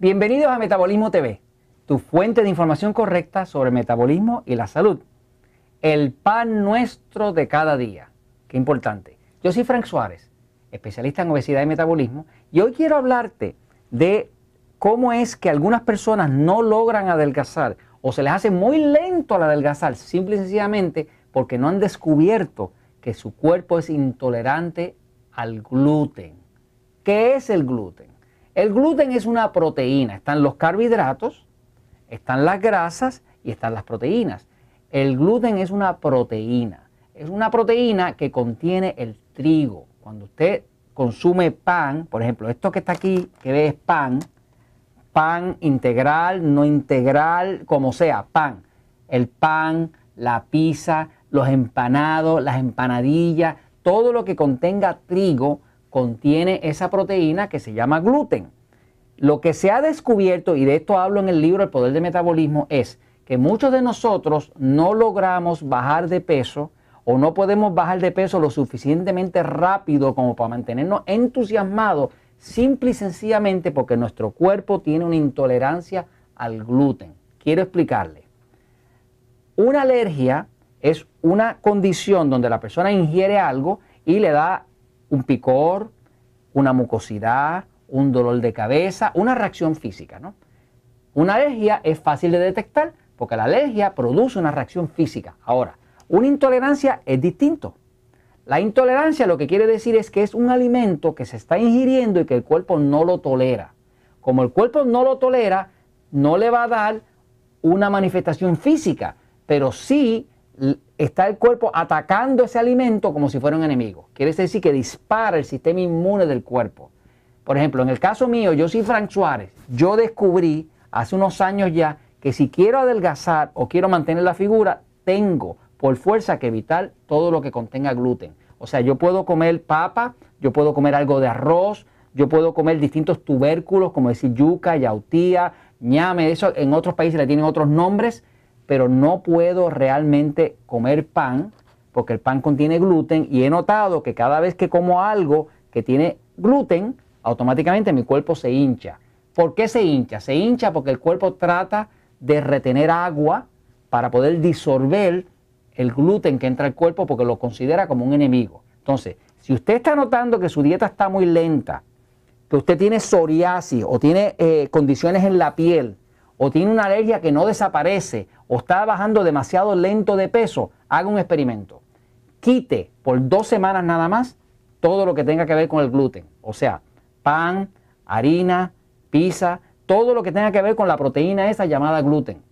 Bienvenidos a Metabolismo TV, tu fuente de información correcta sobre metabolismo y la salud. El pan nuestro de cada día. Qué importante. Yo soy Frank Suárez, especialista en obesidad y metabolismo, y hoy quiero hablarte de cómo es que algunas personas no logran adelgazar o se les hace muy lento al adelgazar, simple y sencillamente porque no han descubierto que su cuerpo es intolerante al gluten. ¿Qué es el gluten? El gluten es una proteína. Están los carbohidratos, están las grasas y están las proteínas. El gluten es una proteína. Es una proteína que contiene el trigo. Cuando usted consume pan, por ejemplo, esto que está aquí, que ve es pan, pan integral, no integral, como sea, pan. El pan, la pizza, los empanados, las empanadillas, todo lo que contenga trigo contiene esa proteína que se llama gluten. Lo que se ha descubierto, y de esto hablo en el libro El Poder del Metabolismo, es que muchos de nosotros no logramos bajar de peso o no podemos bajar de peso lo suficientemente rápido como para mantenernos entusiasmados, simple y sencillamente porque nuestro cuerpo tiene una intolerancia al gluten. Quiero explicarle. Una alergia es una condición donde la persona ingiere algo y le da un picor, una mucosidad, un dolor de cabeza, una reacción física. ¿no? Una alergia es fácil de detectar porque la alergia produce una reacción física. Ahora, una intolerancia es distinto. La intolerancia lo que quiere decir es que es un alimento que se está ingiriendo y que el cuerpo no lo tolera. Como el cuerpo no lo tolera, no le va a dar una manifestación física, pero sí está el cuerpo atacando ese alimento como si fuera un enemigo. Quiere decir que dispara el sistema inmune del cuerpo. Por ejemplo, en el caso mío, yo soy Frank Suárez. Yo descubrí hace unos años ya que si quiero adelgazar o quiero mantener la figura, tengo por fuerza que evitar todo lo que contenga gluten. O sea, yo puedo comer papa, yo puedo comer algo de arroz, yo puedo comer distintos tubérculos, como decir yuca, yautía, ñame, eso en otros países le tienen otros nombres, pero no puedo realmente comer pan porque el pan contiene gluten y he notado que cada vez que como algo que tiene gluten, automáticamente mi cuerpo se hincha. ¿Por qué se hincha? Se hincha porque el cuerpo trata de retener agua para poder disolver el gluten que entra al cuerpo porque lo considera como un enemigo. Entonces, si usted está notando que su dieta está muy lenta, que usted tiene psoriasis o tiene eh, condiciones en la piel, o tiene una alergia que no desaparece, o está bajando demasiado lento de peso, haga un experimento. Quite por dos semanas nada más todo lo que tenga que ver con el gluten. O sea, pan, harina, pizza, todo lo que tenga que ver con la proteína esa llamada gluten.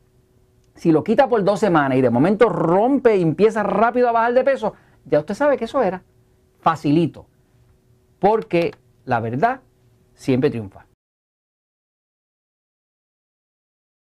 Si lo quita por dos semanas y de momento rompe y empieza rápido a bajar de peso, ya usted sabe que eso era facilito. Porque la verdad siempre triunfa.